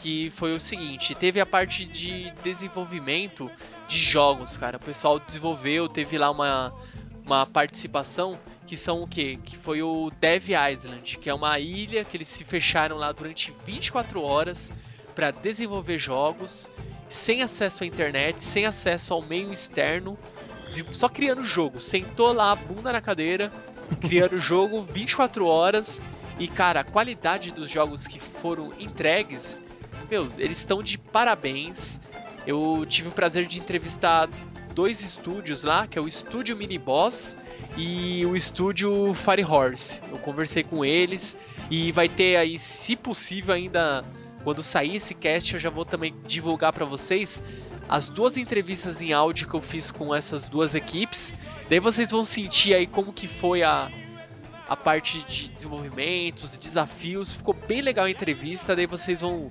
que foi o seguinte: teve a parte de desenvolvimento de jogos, cara. O pessoal desenvolveu, teve lá uma, uma participação que são o que? Que foi o Dev Island, que é uma ilha que eles se fecharam lá durante 24 horas para desenvolver jogos. sem acesso à internet, sem acesso ao meio externo, só criando jogo. Sentou lá, bunda na cadeira, criando jogo 24 horas. E cara, a qualidade dos jogos que foram entregues, meu, eles estão de parabéns. Eu tive o prazer de entrevistar dois estúdios lá, que é o estúdio Mini Boss e o estúdio Fire Horse. Eu conversei com eles e vai ter aí, se possível, ainda quando sair esse cast, eu já vou também divulgar para vocês as duas entrevistas em áudio que eu fiz com essas duas equipes. Daí vocês vão sentir aí como que foi a, a parte de desenvolvimento, os desafios. Ficou bem legal a entrevista, daí vocês vão.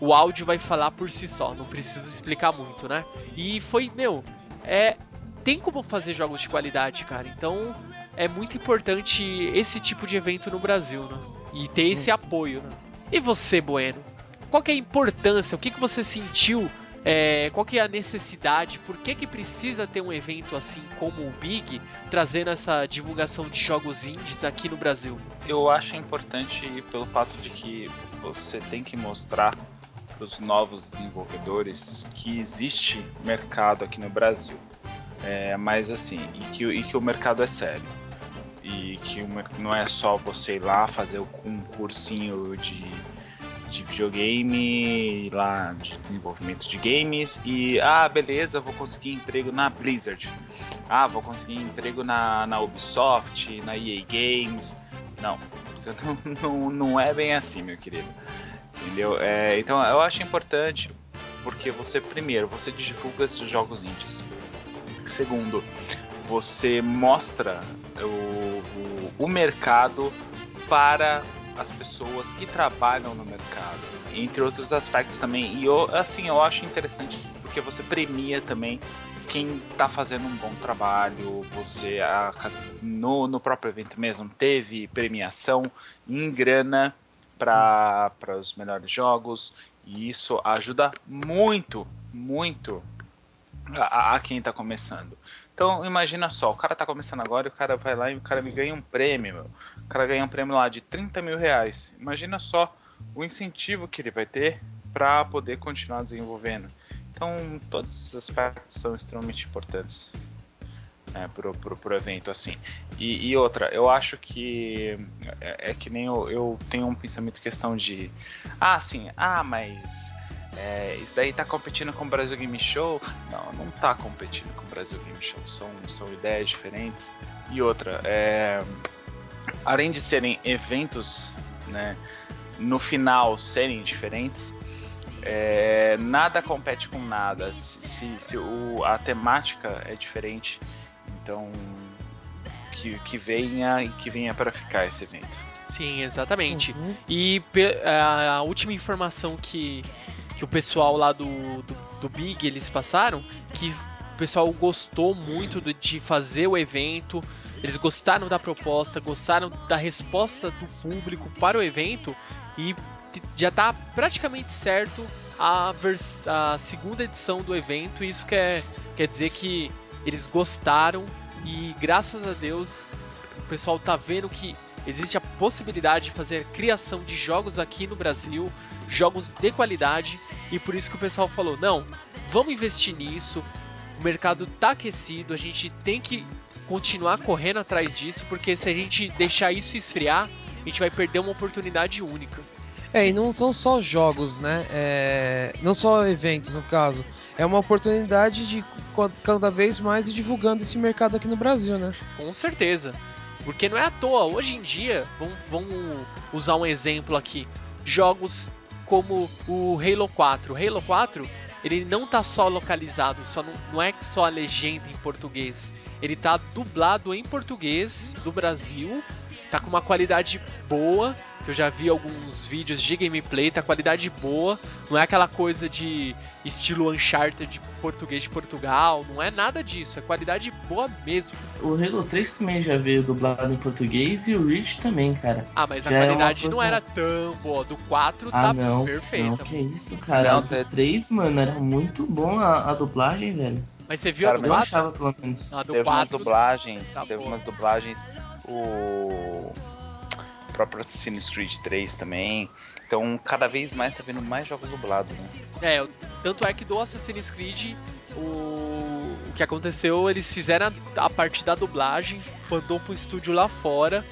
O áudio vai falar por si só, não preciso explicar muito, né? E foi, meu, é. Tem como fazer jogos de qualidade, cara. Então é muito importante esse tipo de evento no Brasil, né? E ter esse hum. apoio, né? E você, Bueno? Qual que é a importância? O que, que você sentiu é, qual que é a necessidade? Por que, que precisa ter um evento assim como o Big trazendo essa divulgação de jogos indies aqui no Brasil? Eu acho importante pelo fato de que você tem que mostrar para os novos desenvolvedores que existe mercado aqui no Brasil. É, mas assim, e que, e que o mercado é sério. E que não é só você ir lá fazer um cursinho de de videogame, lá de desenvolvimento de games e ah, beleza, vou conseguir emprego na Blizzard. Ah, vou conseguir emprego na, na Ubisoft, na EA Games. Não, você não, não, não é bem assim, meu querido. Entendeu? É, então eu acho importante porque você primeiro você divulga esses jogos indies. Segundo, você mostra o, o, o mercado para as pessoas que trabalham no mercado, entre outros aspectos também. E eu, assim, eu acho interessante porque você premia também quem está fazendo um bom trabalho. Você a, no, no próprio evento mesmo teve premiação em grana para os melhores jogos e isso ajuda muito, muito a, a quem está começando. Então imagina só, o cara tá começando agora e o cara vai lá e o cara me ganha um prêmio, meu. O cara ganha um prêmio lá de 30 mil reais. Imagina só o incentivo que ele vai ter para poder continuar desenvolvendo. Então todos esses aspectos são extremamente importantes né, pro, pro, pro evento assim. E, e, outra, eu acho que é, é que nem eu, eu tenho um pensamento questão de ah sim, ah mas é, isso daí tá competindo com o Brasil Game Show? Não, não tá competindo com o Brasil Game Show. São, são ideias diferentes. E outra, é, além de serem eventos, né, no final serem diferentes, é, nada compete com nada. Se, se o, a temática é diferente, então que, que venha e que venha para ficar esse evento. Sim, exatamente. Uhum. E a última informação que que o pessoal lá do, do, do Big eles passaram, que o pessoal gostou muito de fazer o evento, eles gostaram da proposta, gostaram da resposta do público para o evento e já está praticamente certo a, a, segunda edição do evento. Isso quer, quer dizer que eles gostaram e graças a Deus o pessoal está vendo que existe a possibilidade de fazer criação de jogos aqui no Brasil jogos de qualidade e por isso que o pessoal falou: não, vamos investir nisso. O mercado tá aquecido, a gente tem que continuar correndo atrás disso, porque se a gente deixar isso esfriar, a gente vai perder uma oportunidade única. É, e não são só jogos, né? É... Não só eventos, no caso. É uma oportunidade de cada vez mais ir divulgando esse mercado aqui no Brasil, né? Com certeza. Porque não é à toa. Hoje em dia, vamos, vamos usar um exemplo aqui. Jogos como o Halo 4. O Halo 4, ele não tá só localizado, só não, não é só a legenda em português. Ele tá dublado em português do Brasil, tá com uma qualidade boa, que eu já vi alguns vídeos de gameplay, tá qualidade boa, não é aquela coisa de estilo Uncharted de português de Portugal, não é nada disso, é qualidade boa mesmo. O Halo 3 também já veio dublado em português e o Reach também, cara. Ah, mas já a é qualidade é coisa... não era tão boa, do 4 ah, tá não, perfeita. Não, que isso, cara, não, do 3, mano, era muito bom a, a dublagem, velho. Mas você viu cara, a dublagem? Achava, pelo menos. Ah, teve 4, umas dublagens, tá teve boa. umas dublagens, o próprio Assassin's Creed 3 também. Então, cada vez mais tá vendo mais jogos dublados, né? É, tanto é que do Assassin's Creed, o, o que aconteceu, eles fizeram a, a parte da dublagem, mandou pro estúdio lá fora,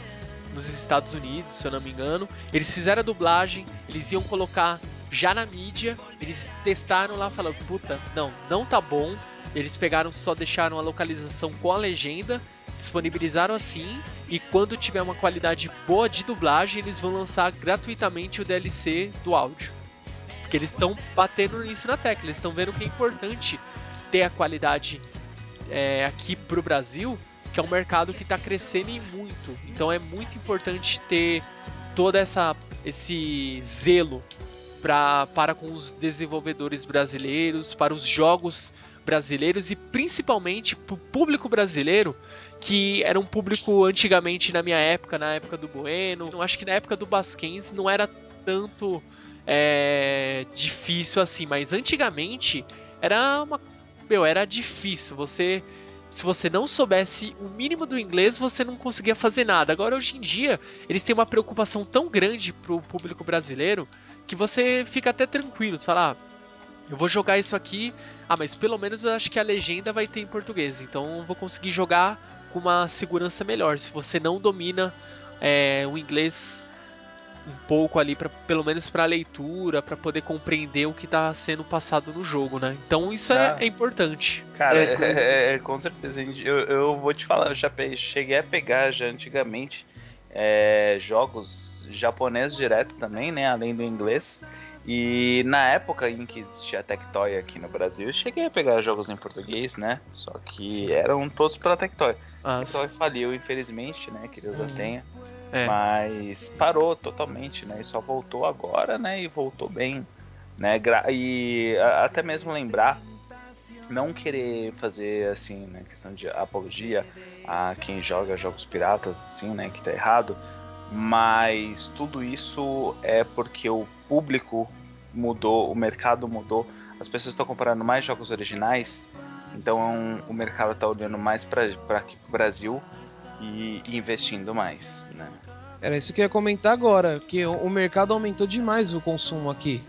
nos Estados Unidos, se eu não me engano. Eles fizeram a dublagem, eles iam colocar já na mídia, eles testaram lá, falando, puta, não, não tá bom. Eles pegaram, só deixaram a localização com a legenda, disponibilizaram assim, e quando tiver uma qualidade boa de dublagem, eles vão lançar gratuitamente o DLC do áudio. Porque eles estão batendo nisso na tecla, eles estão vendo que é importante ter a qualidade é, aqui pro Brasil, que é um mercado que está crescendo e muito. Então é muito importante ter toda essa esse zelo pra, para com os desenvolvedores brasileiros, para os jogos brasileiros e principalmente para o público brasileiro, que era um público antigamente na minha época, na época do Bueno, acho que na época do Basquens não era tanto é, difícil assim, mas antigamente era uma meu, era difícil. Você se você não soubesse o mínimo do inglês, você não conseguia fazer nada. Agora, hoje em dia, eles têm uma preocupação tão grande pro público brasileiro que você fica até tranquilo. Você fala, ah, eu vou jogar isso aqui, ah, mas pelo menos eu acho que a legenda vai ter em português, então eu vou conseguir jogar com uma segurança melhor. Se você não domina é, o inglês um pouco ali, pra, pelo menos para leitura, para poder compreender o que está sendo passado no jogo, né? Então isso é, ah, é, importante. Cara, é, é, é com certeza. Eu, eu, vou te falar, eu já cheguei a pegar já antigamente é, jogos japoneses direto também, né? Além do inglês. E na época em que existia a Tectoy aqui no Brasil, eu cheguei a pegar jogos em português, né? Só que sim. eram todos pela Tectoy. Ah, a Tectoy faliu, infelizmente, né? Que Deus a tenha. É. Mas parou totalmente, né? E só voltou agora, né? E voltou bem, né? E até mesmo lembrar, não querer fazer assim, né? Questão de apologia a quem joga jogos piratas, assim, né? Que tá errado. Mas tudo isso é porque o público mudou, o mercado mudou, as pessoas estão comprando mais jogos originais, então o mercado está olhando mais para aqui pro Brasil e, investindo mais, né? Era isso que eu ia comentar agora, que o mercado aumentou demais o consumo aqui.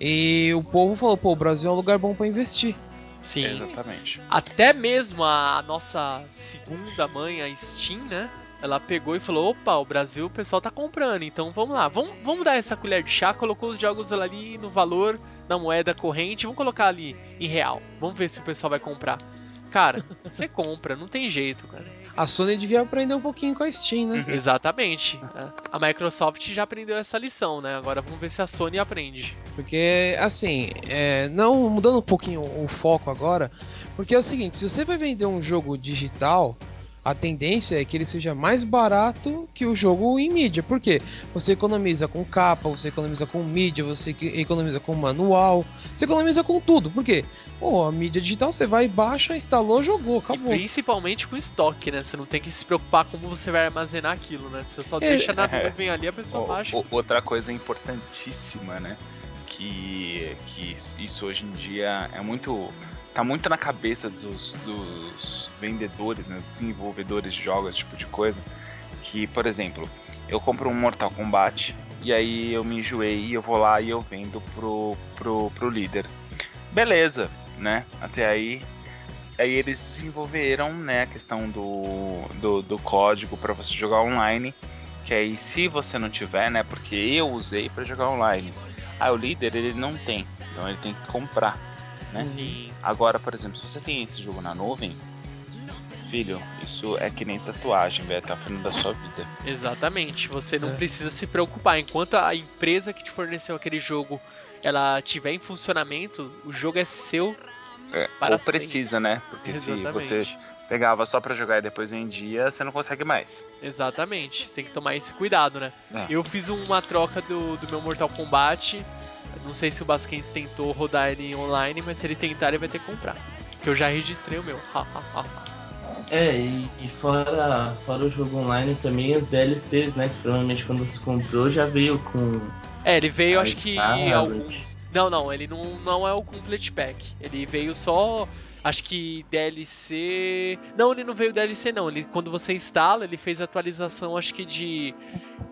E o povo falou, pô, o Brasil é um lugar bom para investir. Sim. Exatamente. Até mesmo a nossa segunda mãe, a Steam, né? Ela pegou e falou: opa, o Brasil o pessoal tá comprando, então vamos lá, vamos, vamos dar essa colher de chá, colocou os jogos ali no valor da moeda corrente, vamos colocar ali em real. Vamos ver se o pessoal vai comprar. Cara, você compra, não tem jeito, cara. A Sony devia aprender um pouquinho com a Steam, né? Uhum. Exatamente. A Microsoft já aprendeu essa lição, né? Agora vamos ver se a Sony aprende. Porque, assim, é, não mudando um pouquinho o foco agora, porque é o seguinte: se você vai vender um jogo digital, a tendência é que ele seja mais barato que o jogo em mídia. Por quê? Você economiza com capa, você economiza com mídia, você economiza com manual, você economiza com tudo. Por quê? Pô, a mídia digital você vai, baixa, instalou, jogou, acabou. E principalmente com estoque, né? Você não tem que se preocupar como você vai armazenar aquilo, né? Você só é, deixa na nuvem ali, a pessoa baixa. Outra coisa importantíssima, né? Que, que isso hoje em dia é muito tá muito na cabeça dos, dos vendedores, né, desenvolvedores de jogos, esse tipo de coisa, que, por exemplo, eu compro um Mortal Kombat e aí eu me enjoei e eu vou lá e eu vendo pro, pro, pro líder. Beleza, né? Até aí aí eles desenvolveram né, a questão do, do, do código para você jogar online. Que aí se você não tiver, né? Porque eu usei para jogar online. Ah, o líder ele não tem, então ele tem que comprar né? Sim. Agora, por exemplo, se você tem esse jogo na nuvem, filho, isso é que nem tatuagem, vai estar frente da sua vida. Exatamente. Você não é. precisa se preocupar. Enquanto a empresa que te forneceu aquele jogo ela tiver em funcionamento, o jogo é seu. É, para ou precisa, sempre. né? Porque Exatamente. se você pegava só para jogar e depois vendia, você não consegue mais. Exatamente. Tem que tomar esse cuidado, né? É. Eu fiz uma troca do, do meu Mortal Kombat não sei se o Basquens tentou rodar ele online, mas se ele tentar, ele vai ter que comprar. Que eu já registrei o meu. é, e, e, fora, fora o jogo online também os DLCs, né? Que provavelmente quando você comprou já veio com. É, ele veio acho que alguns. Não, não, ele não, não é o Complete Pack. Ele veio só. Acho que DLC. Não, ele não veio DLC não. Ele, quando você instala, ele fez atualização, acho que de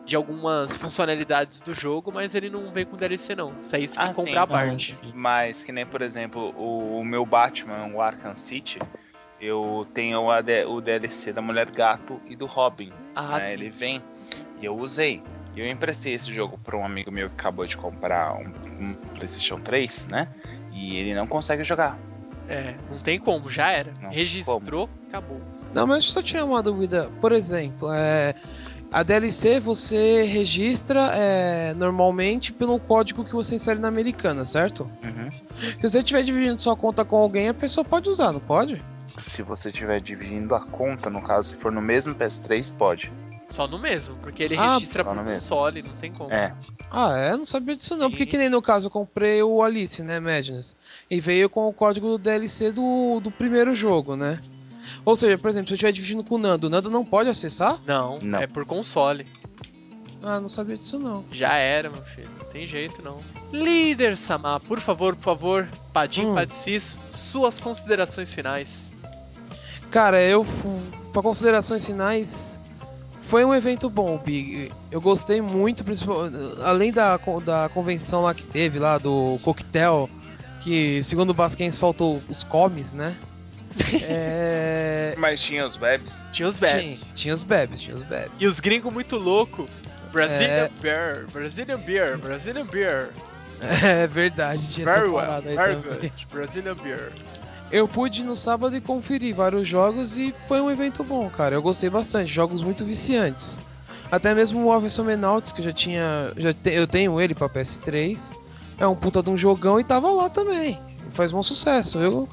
de algumas funcionalidades do jogo, mas ele não vem com DLC não. Isso aí você tem ah, que comprar sim, a parte. Mas que nem, por exemplo, o, o meu Batman, o Arkham City, eu tenho o DLC da Mulher Gato e do Robin. Ah, né? Ele vem e eu usei. Eu emprestei esse jogo para um amigo meu que acabou de comprar um, um, PlayStation 3, né? E ele não consegue jogar. É, não tem como, já era. Não Registrou, acabou. Não, mas só tirar uma dúvida. Por exemplo, é, a DLC você registra é, normalmente pelo código que você insere na americana, certo? Uhum. Se você estiver dividindo sua conta com alguém, a pessoa pode usar, não pode? Se você estiver dividindo a conta, no caso, se for no mesmo PS3, pode. Só no mesmo, porque ele ah, registra pro console, não tem como. É. Ah, é? Não sabia disso Sim. não. Porque que nem no caso eu comprei o Alice, né, Madness? E veio com o código do DLC do, do primeiro jogo, né? Ou seja, por exemplo, se eu estiver dividindo com o Nando, o Nando não pode acessar? Não, não. é por console. Ah, não sabia disso não. Já era, meu filho. Não tem jeito não. Líder Samar, por favor, por favor, Padim hum. Padicis, suas considerações finais. Cara, eu, para considerações finais, foi um evento bom, Big. Eu gostei muito, além da, da convenção lá que teve, lá do coquetel, que segundo o Basquens faltou os comes, né? É... Mas tinha os bebes? Tinha os bebes. Tinha, tinha os bebes, tinha os bebes. E os gringos muito louco. Brazilian é... Beer, Brazilian Beer, Brazilian Beer. É verdade, tinha very essa well, very good. Brazilian Beer. Eu pude no sábado e conferir vários jogos e foi um evento bom, cara. Eu gostei bastante, jogos muito viciantes. Até mesmo o Office Menauts, que eu já tinha. Já te, eu tenho ele pra PS3. É um puta de um jogão e tava lá também. Faz bom sucesso. Eu,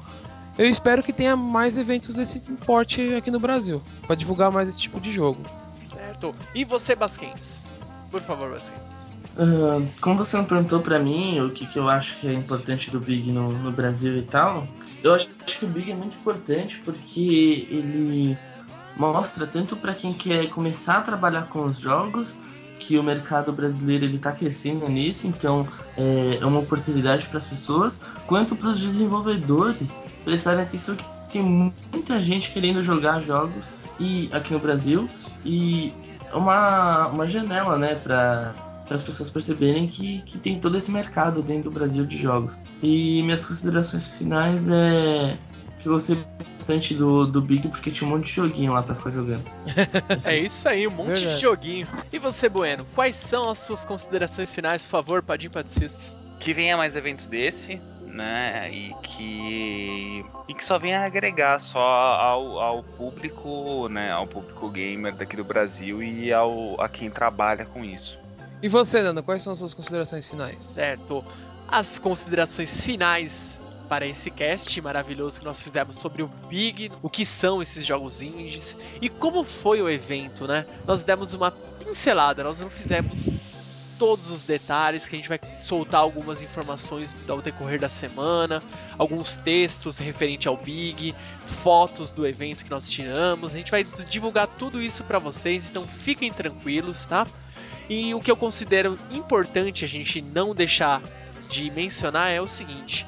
eu espero que tenha mais eventos desse porte aqui no Brasil. para divulgar mais esse tipo de jogo. Certo. E você, Basquens? Por favor, Basquens. Uh, como você me perguntou para mim o que, que eu acho que é importante do Big no, no Brasil e tal, eu acho que o Big é muito importante porque ele mostra tanto para quem quer começar a trabalhar com os jogos que o mercado brasileiro ele está crescendo nisso, então é, é uma oportunidade para as pessoas, quanto para os desenvolvedores prestarem atenção que tem muita gente querendo jogar jogos e aqui no Brasil e é uma, uma janela, né, para as pessoas perceberem que, que tem todo esse mercado dentro do Brasil de jogos. E minhas considerações finais é que gostei bastante do, do Big porque tinha um monte de joguinho lá para ficar jogando. é isso aí, um monte Verdade. de joguinho. E você, Bueno, quais são as suas considerações finais, por favor, Padim Patricis? Que venha mais eventos desse, né? E que e que só venha agregar só ao, ao público, né? Ao público gamer daqui do Brasil e ao a quem trabalha com isso. E você, Nanda, quais são as suas considerações finais? Certo. As considerações finais para esse cast maravilhoso que nós fizemos sobre o Big, o que são esses jogos indies e como foi o evento, né? Nós demos uma pincelada, nós não fizemos todos os detalhes, que a gente vai soltar algumas informações ao decorrer da semana, alguns textos referente ao Big, fotos do evento que nós tiramos, a gente vai divulgar tudo isso para vocês, então fiquem tranquilos, tá? E o que eu considero importante a gente não deixar de mencionar é o seguinte: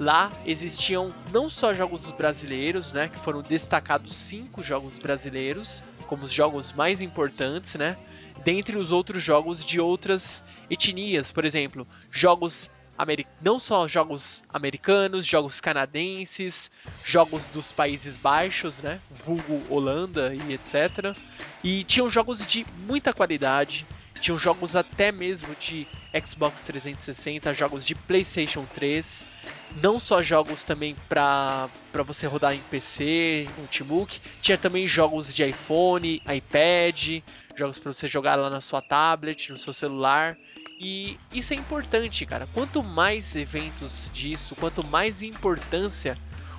lá existiam não só jogos brasileiros, né, que foram destacados cinco jogos brasileiros como os jogos mais importantes, né, dentre os outros jogos de outras etnias, por exemplo, jogos não só jogos americanos, jogos canadenses, jogos dos Países Baixos, né, vulgo Holanda e etc. E tinham jogos de muita qualidade, tinham jogos até mesmo de Xbox 360, jogos de PlayStation 3, não só jogos também para você rodar em PC, notebook, tinha também jogos de iPhone, iPad, jogos para você jogar lá na sua tablet, no seu celular. E isso é importante, cara. Quanto mais eventos disso, quanto mais importância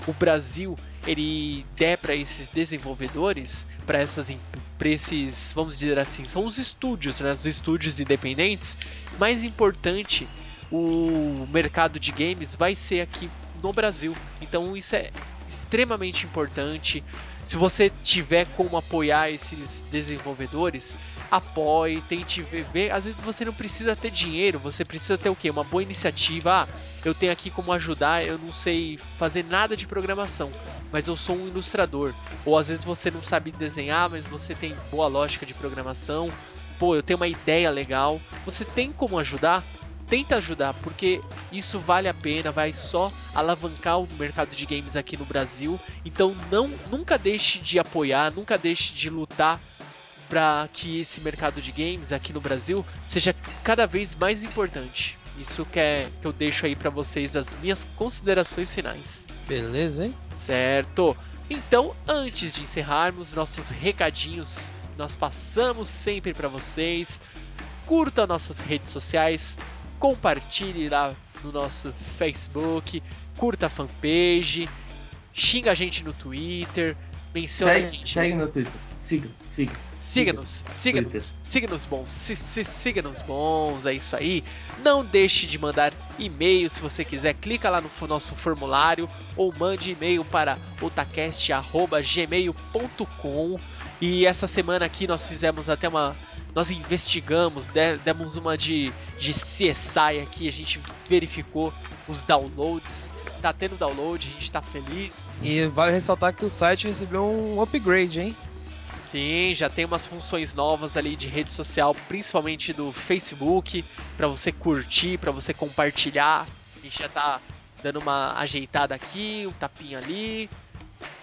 o Brasil ele der para esses desenvolvedores, para essas esses, vamos dizer assim, são os estúdios, né, os estúdios independentes, mais importante o mercado de games vai ser aqui no Brasil. Então isso é extremamente importante. Se você tiver como apoiar esses desenvolvedores, apoie, tente ver. Às vezes você não precisa ter dinheiro, você precisa ter o quê? Uma boa iniciativa. Ah, eu tenho aqui como ajudar, eu não sei fazer nada de programação, mas eu sou um ilustrador. Ou às vezes você não sabe desenhar, mas você tem boa lógica de programação. pô, eu tenho uma ideia legal, você tem como ajudar? Tenta ajudar, porque isso vale a pena, vai só alavancar o mercado de games aqui no Brasil. Então não, nunca deixe de apoiar, nunca deixe de lutar para que esse mercado de games aqui no Brasil seja cada vez mais importante. Isso que, é, que eu deixo aí para vocês as minhas considerações finais. Beleza, hein? Certo. Então, antes de encerrarmos nossos recadinhos, nós passamos sempre para vocês. Curta nossas redes sociais, compartilhe lá no nosso Facebook, curta a fanpage, xinga a gente no Twitter, menciona segue, a gente. Segue no Twitter. Siga, siga. Siga-nos, siga-nos, siga-nos bons, siga-nos bons, é isso aí. Não deixe de mandar e-mail se você quiser, clica lá no nosso formulário ou mande e-mail para otacast.gmail.com. E essa semana aqui nós fizemos até uma. Nós investigamos, demos uma de, de CSI aqui, a gente verificou os downloads. Tá tendo download, a gente tá feliz. E vale ressaltar que o site recebeu um upgrade, hein? Sim, já tem umas funções novas ali de rede social, principalmente do Facebook, para você curtir, para você compartilhar. A gente já tá dando uma ajeitada aqui, um tapinha ali.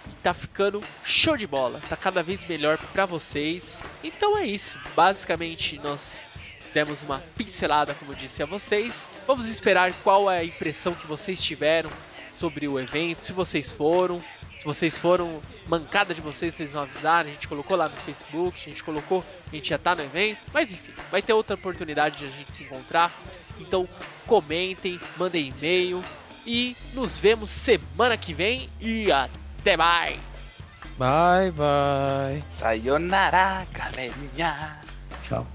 E tá ficando show de bola. Tá cada vez melhor para vocês. Então é isso. Basicamente nós demos uma pincelada, como eu disse a vocês. Vamos esperar qual é a impressão que vocês tiveram sobre o evento, se vocês foram, se vocês foram, mancada de vocês, vocês não avisaram, a gente colocou lá no Facebook, a gente colocou, a gente já tá no evento, mas enfim, vai ter outra oportunidade de a gente se encontrar. Então comentem, mandem e-mail e nos vemos semana que vem e até mais. Bye bye. Sayonara, galerinha. Tchau.